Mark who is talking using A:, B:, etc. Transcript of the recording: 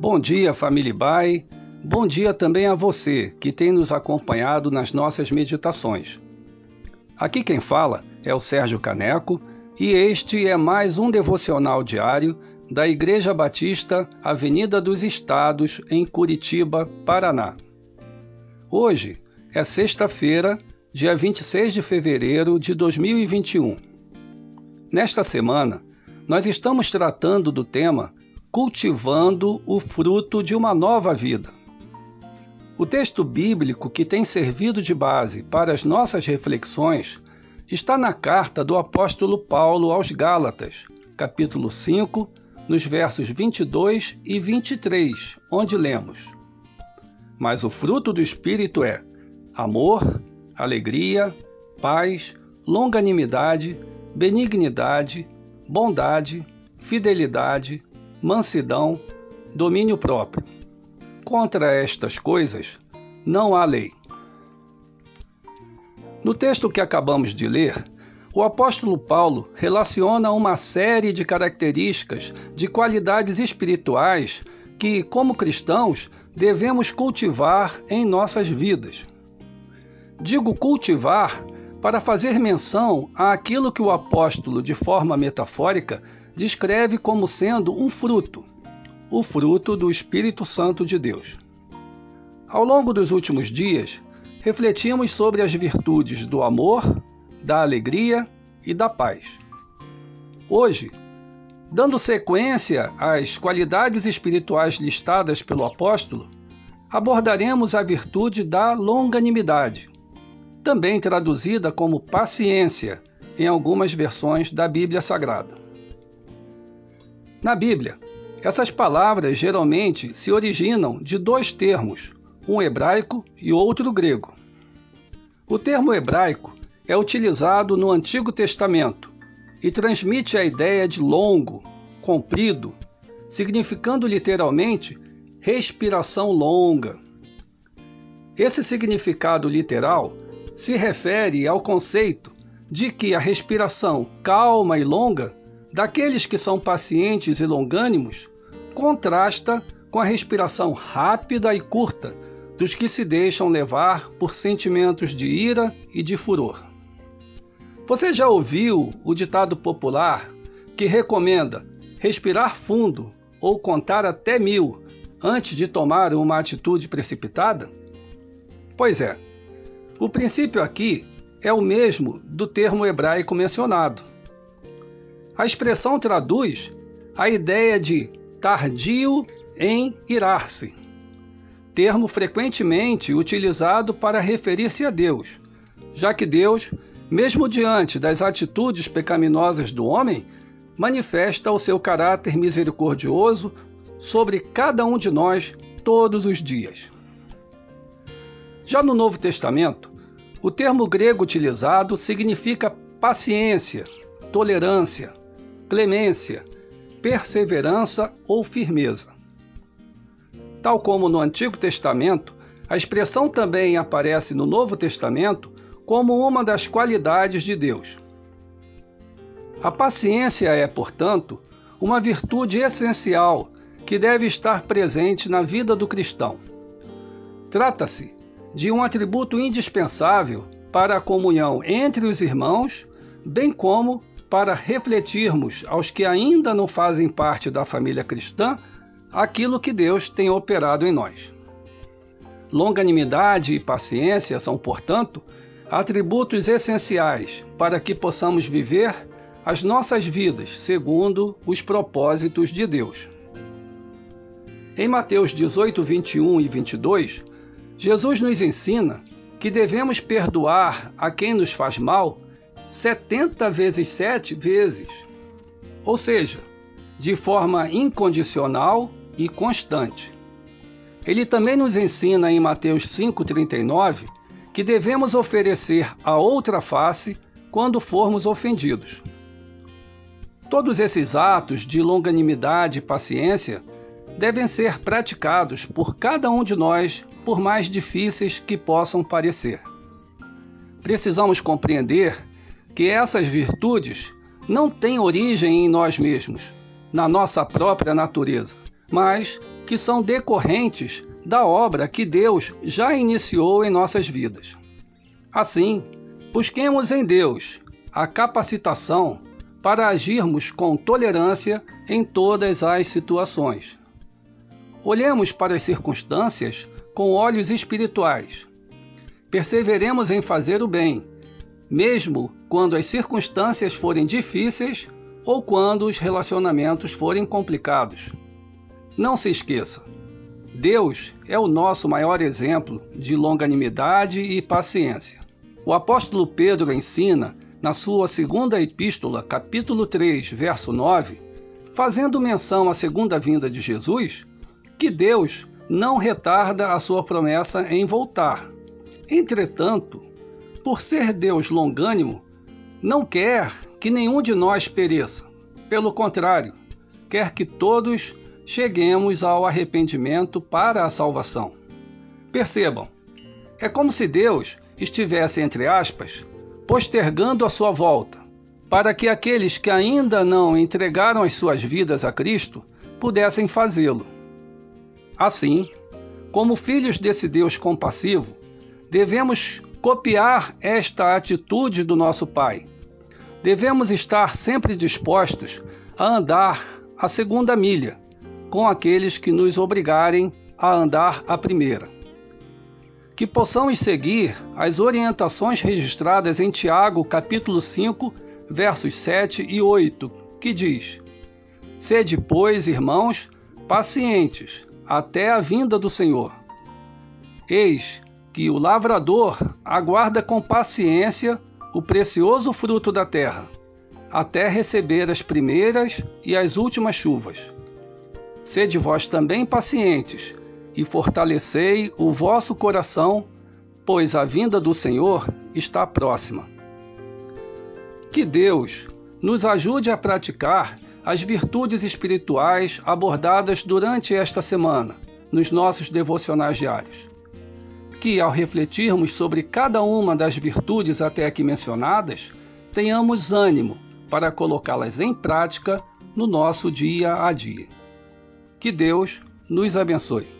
A: Bom dia, família Bai. Bom dia também a você que tem nos acompanhado nas nossas meditações. Aqui quem fala é o Sérgio Caneco e este é mais um devocional diário da Igreja Batista Avenida dos Estados, em Curitiba, Paraná. Hoje é sexta-feira, dia 26 de fevereiro de 2021. Nesta semana, nós estamos tratando do tema Cultivando o fruto de uma nova vida. O texto bíblico que tem servido de base para as nossas reflexões está na carta do apóstolo Paulo aos Gálatas, capítulo 5, nos versos 22 e 23, onde lemos: Mas o fruto do Espírito é amor, alegria, paz, longanimidade, benignidade, bondade, fidelidade, mansidão, domínio próprio Contra estas coisas não há lei. No texto que acabamos de ler, o apóstolo Paulo relaciona uma série de características de qualidades espirituais que, como cristãos, devemos cultivar em nossas vidas. Digo cultivar para fazer menção àquilo que o apóstolo, de forma metafórica, descreve como sendo um fruto o fruto do Espírito Santo de Deus. Ao longo dos últimos dias, refletimos sobre as virtudes do amor, da alegria e da paz. Hoje, dando sequência às qualidades espirituais listadas pelo apóstolo, abordaremos a virtude da longanimidade, também traduzida como paciência em algumas versões da Bíblia Sagrada. Na Bíblia, essas palavras geralmente se originam de dois termos, um hebraico e outro grego. O termo hebraico é utilizado no Antigo Testamento e transmite a ideia de longo, comprido, significando literalmente respiração longa. Esse significado literal se refere ao conceito de que a respiração calma e longa daqueles que são pacientes e longânimos contrasta com a respiração rápida e curta dos que se deixam levar por sentimentos de ira e de furor. Você já ouviu o ditado popular que recomenda respirar fundo ou contar até mil antes de tomar uma atitude precipitada? Pois é, o princípio aqui é o mesmo do termo hebraico mencionado. A expressão traduz a ideia de tardio em irar-se, termo frequentemente utilizado para referir-se a Deus, já que Deus, mesmo diante das atitudes pecaminosas do homem, manifesta o seu caráter misericordioso sobre cada um de nós todos os dias. Já no Novo Testamento, o termo grego utilizado significa paciência, tolerância, clemência, perseverança ou firmeza. Tal como no Antigo Testamento, a expressão também aparece no Novo Testamento como uma das qualidades de Deus. A paciência é, portanto, uma virtude essencial que deve estar presente na vida do cristão. Trata-se de um atributo indispensável para a comunhão entre os irmãos, bem como para refletirmos aos que ainda não fazem parte da família cristã aquilo que Deus tem operado em nós. Longanimidade e paciência são, portanto, atributos essenciais para que possamos viver as nossas vidas segundo os propósitos de Deus. Em Mateus 18, 21 e 22, Jesus nos ensina que devemos perdoar a quem nos faz mal 70 vezes 7 vezes. Ou seja, de forma incondicional e constante. Ele também nos ensina em Mateus 5,39 que devemos oferecer a outra face quando formos ofendidos. Todos esses atos de longanimidade e paciência devem ser praticados por cada um de nós, por mais difíceis que possam parecer. Precisamos compreender que essas virtudes não têm origem em nós mesmos, na nossa própria natureza, mas que são decorrentes da obra que Deus já iniciou em nossas vidas. Assim, busquemos em Deus a capacitação para agirmos com tolerância em todas as situações. Olhemos para as circunstâncias com olhos espirituais. Perseveremos em fazer o bem, mesmo quando as circunstâncias forem difíceis ou quando os relacionamentos forem complicados. Não se esqueça, Deus é o nosso maior exemplo de longanimidade e paciência. O apóstolo Pedro ensina, na sua segunda epístola, capítulo 3, verso 9, fazendo menção à segunda vinda de Jesus, que Deus não retarda a sua promessa em voltar. Entretanto, por ser Deus longânimo, não quer que nenhum de nós pereça. Pelo contrário, quer que todos cheguemos ao arrependimento para a salvação. Percebam, é como se Deus estivesse, entre aspas, postergando a sua volta, para que aqueles que ainda não entregaram as suas vidas a Cristo pudessem fazê-lo. Assim, como filhos desse Deus compassivo, devemos copiar esta atitude do nosso Pai. Devemos estar sempre dispostos a andar a segunda milha com aqueles que nos obrigarem a andar a primeira. Que possamos seguir as orientações registradas em Tiago, capítulo 5, versos 7 e 8, que diz: Sede, pois, irmãos, pacientes até a vinda do Senhor. Eis que o lavrador aguarda com paciência o precioso fruto da terra, até receber as primeiras e as últimas chuvas. Sede vós também pacientes, e fortalecei o vosso coração, pois a vinda do Senhor está próxima. Que Deus nos ajude a praticar as virtudes espirituais abordadas durante esta semana nos nossos devocionais diários. Que, ao refletirmos sobre cada uma das virtudes até aqui mencionadas, tenhamos ânimo para colocá-las em prática no nosso dia a dia. Que Deus nos abençoe.